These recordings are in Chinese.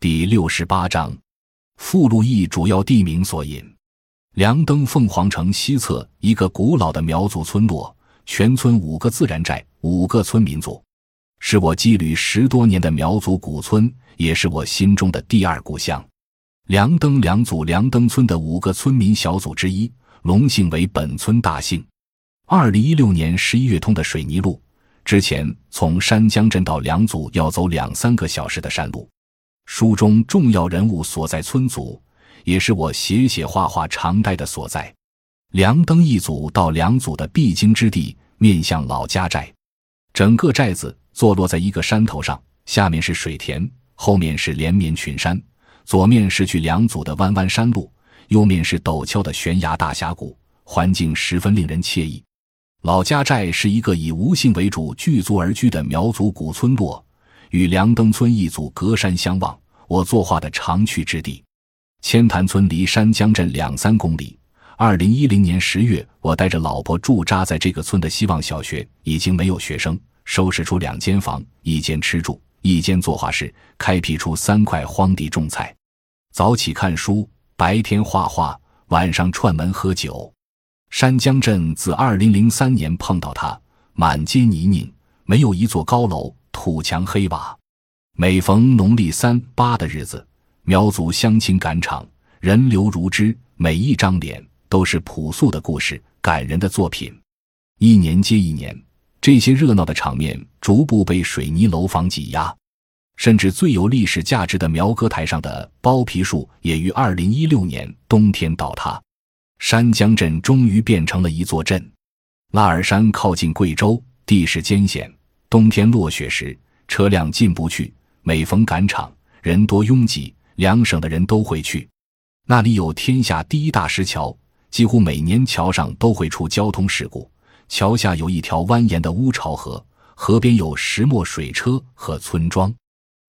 第六十八章，附录一主要地名索引：梁登凤凰城西侧一个古老的苗族村落，全村五个自然寨，五个村民族，是我羁旅十多年的苗族古村，也是我心中的第二故乡。梁登梁族梁登村的五个村民小组之一，龙姓为本村大姓。二零一六年十一月通的水泥路，之前从山江镇到梁族要走两三个小时的山路。书中重要人物所在村组，也是我写写画画常待的所在。梁登一组到梁组的必经之地，面向老家寨。整个寨子坐落在一个山头上，下面是水田，后面是连绵群山，左面是去梁组的弯弯山路，右面是陡峭的悬崖大峡谷，环境十分令人惬意。老家寨是一个以吴姓为主、聚族而居的苗族古村落。与梁登村一组隔山相望，我作画的常去之地。千潭村离山江镇两三公里。二零一零年十月，我带着老婆驻扎在这个村的希望小学，已经没有学生，收拾出两间房，一间吃住，一间作画室，开辟出三块荒地种菜。早起看书，白天画画，晚上串门喝酒。山江镇自二零零三年碰到它，满街泥泞，没有一座高楼。土墙黑瓦，每逢农历三八的日子，苗族乡亲赶场，人流如织，每一张脸都是朴素的故事，感人的作品。一年接一年，这些热闹的场面逐步被水泥楼房挤压，甚至最有历史价值的苗歌台上的包皮树也于二零一六年冬天倒塌。山江镇终于变成了一座镇。拉尔山靠近贵州，地势艰险。冬天落雪时，车辆进不去。每逢赶场，人多拥挤，两省的人都会去。那里有天下第一大石桥，几乎每年桥上都会出交通事故。桥下有一条蜿蜒的乌巢河，河边有石磨水车和村庄。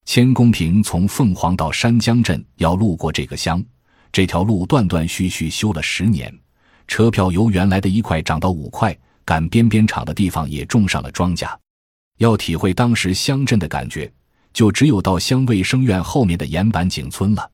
千公平从凤凰到山江镇要路过这个乡，这条路断断续续修了十年，车票由原来的一块涨到五块，赶边边场的地方也种上了庄稼。要体会当时乡镇的感觉，就只有到乡卫生院后面的岩板井村了。